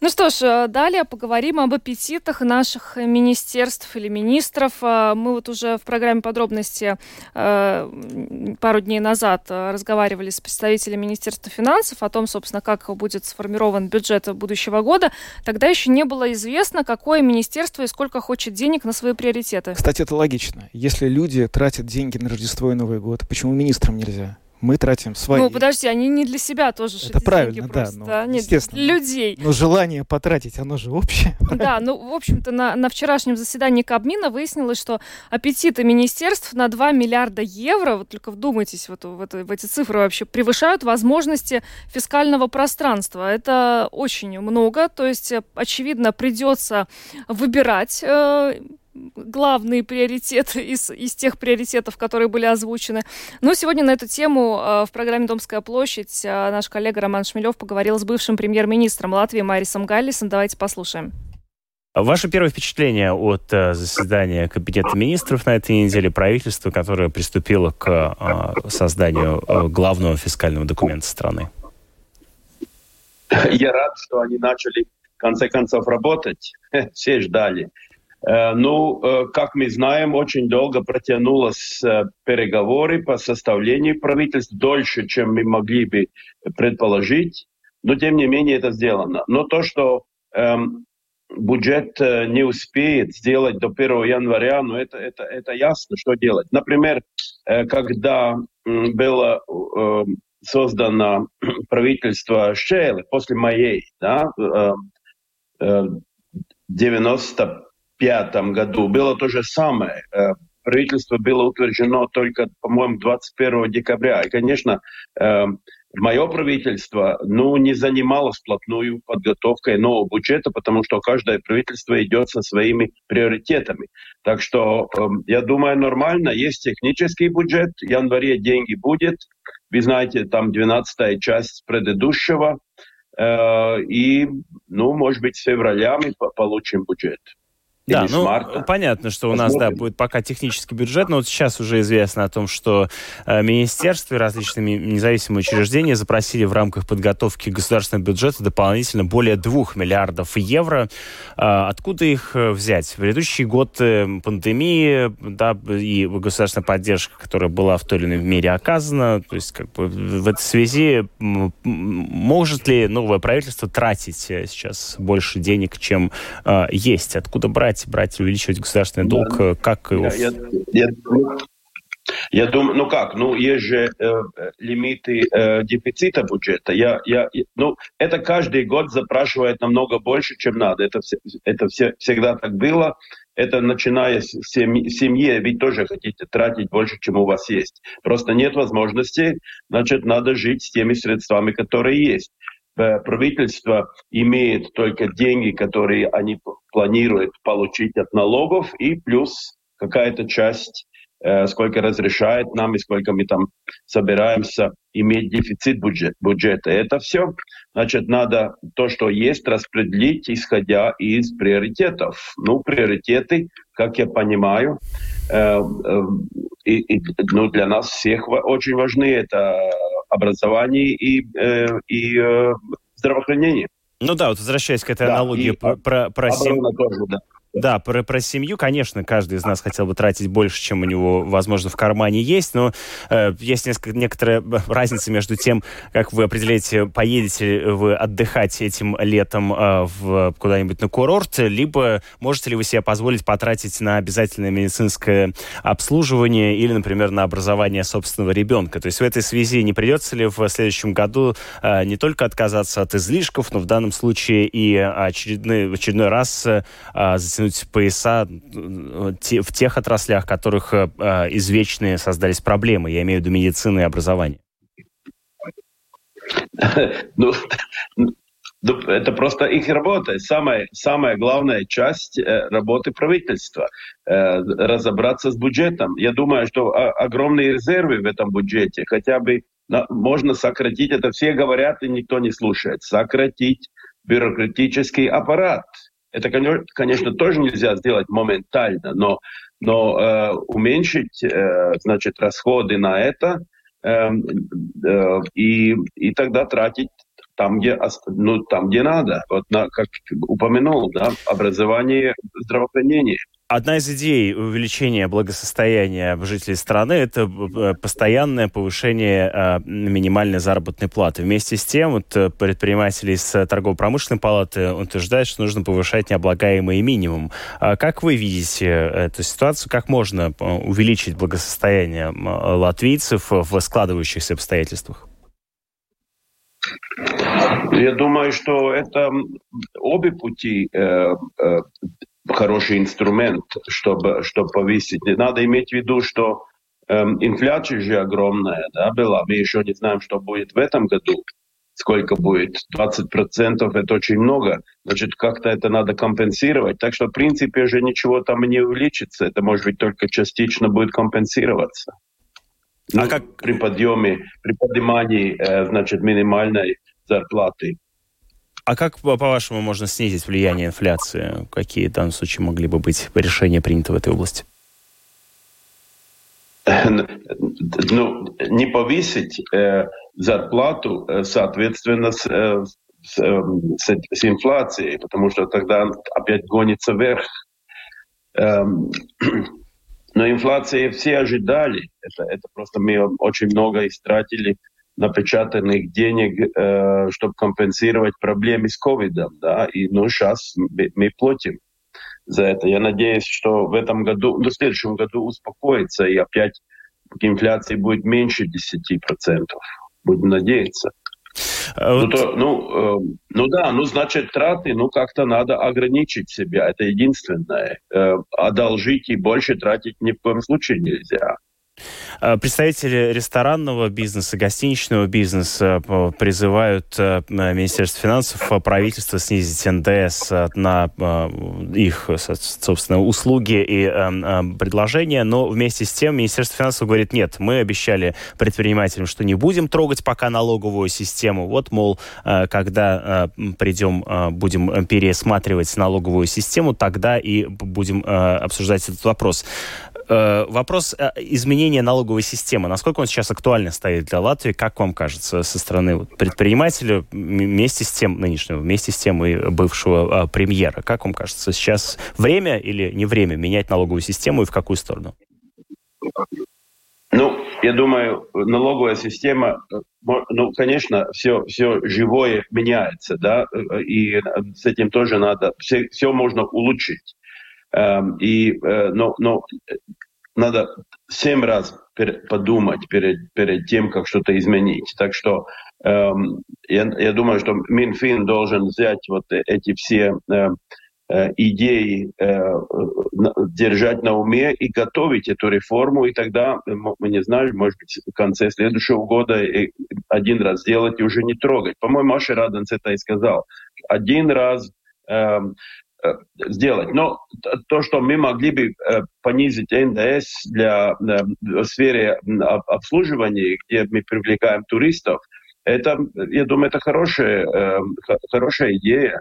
[SPEAKER 1] Ну что ж, э, далее поговорим об аппетитах наших министерств или министров. Э, мы вот уже в программе программе подробности э, пару дней назад э, разговаривали с представителями Министерства финансов о том, собственно, как будет сформирован бюджет будущего года. Тогда еще не было известно, какое министерство и сколько хочет денег на свои приоритеты.
[SPEAKER 2] Кстати, это логично. Если люди тратят деньги на Рождество и Новый год, почему министрам нельзя? Мы тратим свои.
[SPEAKER 1] Ну, подожди, они не для себя тоже
[SPEAKER 2] Это правильно, да,
[SPEAKER 1] просто, ну, Нет,
[SPEAKER 2] естественно.
[SPEAKER 1] Для людей.
[SPEAKER 2] Но желание потратить, оно же общее.
[SPEAKER 1] Да, ну, в общем-то, на, на вчерашнем заседании Кабмина выяснилось, что аппетиты министерств на 2 миллиарда евро, вот только вдумайтесь вот в, это, в эти цифры вообще, превышают возможности фискального пространства. Это очень много, то есть, очевидно, придется выбирать э, главные приоритеты из, из тех приоритетов, которые были озвучены. Но сегодня на эту тему э, в программе «Домская площадь» э, наш коллега Роман Шмелев поговорил с бывшим премьер-министром Латвии Марисом Галлисом. Давайте послушаем.
[SPEAKER 8] Ваше первое впечатление от э, заседания Кабинета министров на этой неделе правительства, которое приступило к э, созданию э, главного фискального документа страны?
[SPEAKER 9] Я рад, что они начали в конце концов работать. Все ждали. Э, ну, э, как мы знаем, очень долго протянулось э, переговоры по составлению правительств, дольше, чем мы могли бы предположить, но тем не менее это сделано. Но то, что эм, бюджет не успеет сделать до 1 января, ну это, это, это ясно, что делать. Например, когда было создано правительство Шелы после моей, да, 90 2005 году было то же самое. Э, правительство было утверждено только, по-моему, 21 декабря. И, конечно, э, мое правительство ну, не занималось вплотную подготовкой нового бюджета, потому что каждое правительство идет со своими приоритетами. Так что, э, я думаю, нормально. Есть технический бюджет, в январе деньги будет. Вы знаете, там 12 часть предыдущего и, ну, может быть, с февраля мы получим бюджет.
[SPEAKER 8] Да, ну, марта. понятно, что у нас, да, будет пока технический бюджет, но вот сейчас уже известно о том, что э, министерства и различные независимые учреждения запросили в рамках подготовки государственного бюджета дополнительно более 2 миллиардов евро. Э, откуда их э, взять? В предыдущий год э, пандемии, да, и государственная поддержка, которая была в той или иной мере оказана, то есть, как бы, в этой связи может ли новое правительство тратить э, сейчас больше денег, чем э, есть? Откуда брать брать, брать, увеличивать государственный долг? Да. Как его...
[SPEAKER 9] Я, я, я думаю, ну как, ну есть же э, лимиты э, дефицита бюджета. Я, я, ну, это каждый год запрашивает намного больше, чем надо. Это, это все, всегда так было. Это начиная с семьи, вы тоже хотите тратить больше, чем у вас есть. Просто нет возможности, значит, надо жить с теми средствами, которые есть. Э, правительство имеет только деньги, которые они планируют получить от налогов, и плюс какая-то часть, э, сколько разрешает нам и сколько мы там собираемся иметь дефицит бюджет, бюджета. Это все, значит, надо то, что есть, распределить, исходя из приоритетов. Ну, приоритеты, как я понимаю, э, э, и, и, ну, для нас всех очень важны. Это образование и, э, и э, здравоохранение.
[SPEAKER 8] Ну да, вот возвращаясь к этой да, аналогии про, про, про семью. Тоже, да. Да, про, про семью, конечно, каждый из нас хотел бы тратить больше, чем у него, возможно, в кармане есть, но э, есть несколько, некоторая разница между тем, как вы определяете, поедете вы отдыхать этим летом э, в, куда-нибудь на курорт, либо можете ли вы себе позволить потратить на обязательное медицинское обслуживание или, например, на образование собственного ребенка. То есть в этой связи не придется ли в следующем году э, не только отказаться от излишков, но в данном случае и очередной, очередной раз э, затянуть пояса э, в тех отраслях, в которых э, э, извечные создались проблемы. Я имею в виду медицину и образование.
[SPEAKER 9] Ну, ну, это просто их работа. Самая, самая главная часть работы правительства – разобраться с бюджетом. Я думаю, что огромные резервы в этом бюджете, хотя бы можно сократить, это все говорят, и никто не слушает, сократить бюрократический аппарат – это, конечно, тоже нельзя сделать моментально, но, но э, уменьшить э, значит, расходы на это э, э, и, и тогда тратить там, где, ну, там, где надо. Вот, на, как упомянул, да, образование, здравоохранение.
[SPEAKER 8] Одна из идей увеличения благосостояния жителей страны – это э, постоянное повышение э, минимальной заработной платы. Вместе с тем, вот э, предприниматели из торгово-промышленной палаты утверждают, что нужно повышать необлагаемый минимум. А как вы видите эту ситуацию? Как можно увеличить благосостояние латвийцев в складывающихся обстоятельствах?
[SPEAKER 9] Я думаю, что это обе пути хороший инструмент, чтобы, чтобы повысить. Надо иметь в виду, что эм, инфляция же огромная да, была. Мы еще не знаем, что будет в этом году. Сколько будет? 20% это очень много. Значит, как-то это надо компенсировать. Так что, в принципе, же ничего там не увеличится. Это, может быть, только частично будет компенсироваться. А ну, как... При подъеме, при поднимании, э, значит, минимальной зарплаты.
[SPEAKER 8] А как, по-вашему, можно снизить влияние инфляции? Какие в данном случае могли бы быть решения приняты в этой области?
[SPEAKER 9] Ну, не повысить э, зарплату, э, соответственно, с, э, с, э, с, с инфляцией, потому что тогда опять гонится вверх. Эм, но инфлация все ожидали. Это, это просто мы очень много истратили напечатанных денег, э, чтобы компенсировать проблемы с ковидом, да, и ну сейчас мы, мы платим за это. Я надеюсь, что в этом году, ну, в следующем году успокоится и опять инфляция будет меньше 10%. Будем надеяться. А ну, вот... Ну, то, ну, э, ну да, ну значит траты, ну как-то надо ограничить себя, это единственное. Э, одолжить и больше тратить ни в коем случае нельзя.
[SPEAKER 8] Э, представители ресторанного бизнеса, гостиничного бизнеса э, призывают Министерство финансов, правительство снизить НДС на их, собственно, услуги и предложения, но вместе с тем Министерство финансов говорит, нет, мы обещали предпринимателям, что не будем трогать пока налоговую систему. Вот, мол, когда придем, будем пересматривать налоговую систему, тогда и будем обсуждать этот вопрос. Э, вопрос э, изменения налоговой системы. Насколько он сейчас актуально стоит для Латвии? Как вам кажется, со стороны предпринимателя вместе с тем нынешнего, вместе с тем и бывшего а, премьера? Как вам кажется, сейчас время или не время менять налоговую систему и в какую сторону?
[SPEAKER 9] Ну, я думаю, налоговая система, э, ну, конечно, все, все живое меняется, да, и с этим тоже надо, все, все можно улучшить. Эм, и, э, но, но надо семь раз подумать перед, перед тем, как что-то изменить. Так что эм, я, я думаю, что Минфин должен взять вот эти все э, э, идеи, держать на уме и готовить эту реформу, и тогда, мы не знаем, может быть, в конце следующего года один раз сделать и уже не трогать. По-моему, Маша Раденс это и сказал. Один раз эм, Э, сделать. Но то, что мы могли бы э, понизить НДС для э, в сфере обслуживания, где мы привлекаем туристов, это, я думаю, это хорошая, хорошая идея.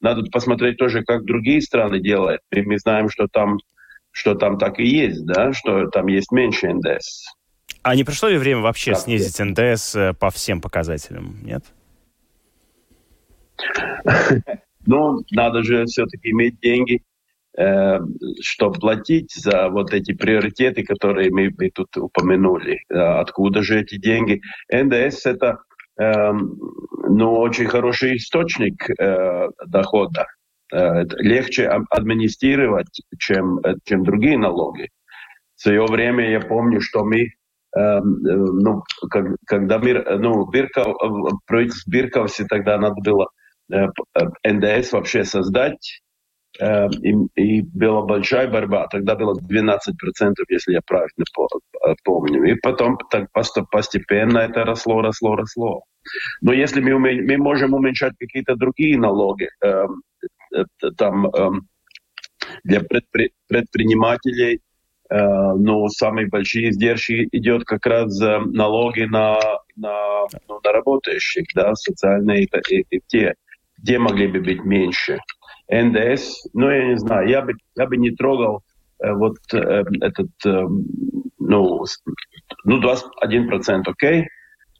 [SPEAKER 9] Надо посмотреть тоже, как другие страны делают. И мы знаем, что там, что там так и есть, да, что там есть меньше НДС.
[SPEAKER 8] А не пришло ли время вообще как снизить НДС по всем показателям, нет?
[SPEAKER 9] Ну, надо же все-таки иметь деньги, э, чтобы платить за вот эти приоритеты, которые мы, мы тут упомянули. Э, откуда же эти деньги? НДС это э, ну, очень хороший источник э, дохода. Э, легче администрировать, чем, чем другие налоги. В свое время я помню, что мы э, э ну, когда мы, ну, Бирков, правительство Бирковси тогда надо было Э, э, НДС вообще создать. Э, и, была большая борьба. Тогда было 12%, если я правильно помню. И потом так постепенно это росло, росло, росло. Но если мы, мы можем уменьшать какие-то другие налоги, там для предпри, предпринимателей, но самые большие издержки идет как раз налоги на, на, ну, на работающих, да, социальные и, и, и те где могли бы быть меньше. НДС, ну, я не знаю, я бы, я бы не трогал э, вот э, этот, э, ну, ну, 21%, окей, okay?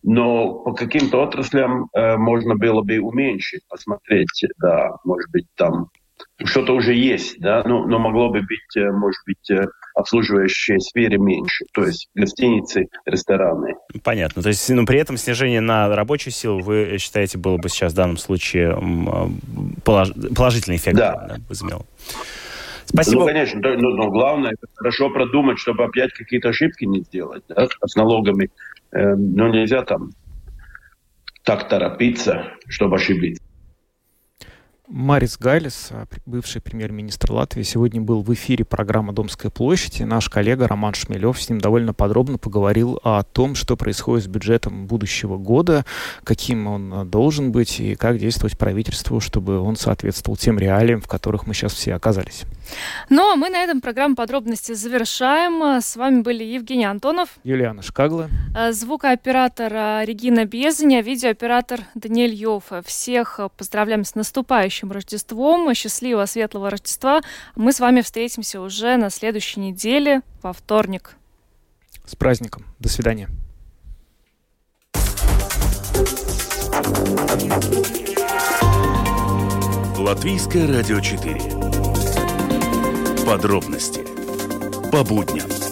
[SPEAKER 9] но по каким-то отраслям э, можно было бы уменьшить, посмотреть, да, может быть, там что-то уже есть, да, но, но могло бы быть, э, может быть, э, обслуживающей сфере меньше, то есть гостиницы, рестораны.
[SPEAKER 8] Понятно. То есть, но ну, при этом снижение на рабочую силу вы считаете было бы сейчас в данном случае а, полож... положительный эффект
[SPEAKER 9] да. Да,
[SPEAKER 8] возымел?
[SPEAKER 9] Спасибо. Ну, конечно, но, но главное хорошо продумать, чтобы опять какие-то ошибки не сделать да, с налогами. Э, ну, нельзя там так торопиться, чтобы ошибиться.
[SPEAKER 2] Марис Гайлис, а, бывший премьер-министр Латвии, сегодня был в эфире программы «Домская площадь», и наш коллега Роман Шмелев с ним довольно подробно поговорил о том, что происходит с бюджетом будущего года, каким он а, должен быть и как действовать правительству, чтобы он соответствовал тем реалиям, в которых мы сейчас все оказались.
[SPEAKER 1] Ну, а мы на этом программу подробности завершаем. С вами были Евгений Антонов,
[SPEAKER 2] Юлиана Шкагла,
[SPEAKER 1] а, звукооператор Регина Безаня, видеооператор Даниэль Йов. Всех поздравляем с наступающим наступающим Рождеством. Счастливого, светлого Рождества. Мы с вами встретимся уже на следующей неделе, во вторник.
[SPEAKER 2] С праздником. До свидания.
[SPEAKER 10] Латвийское радио 4. Подробности по будням.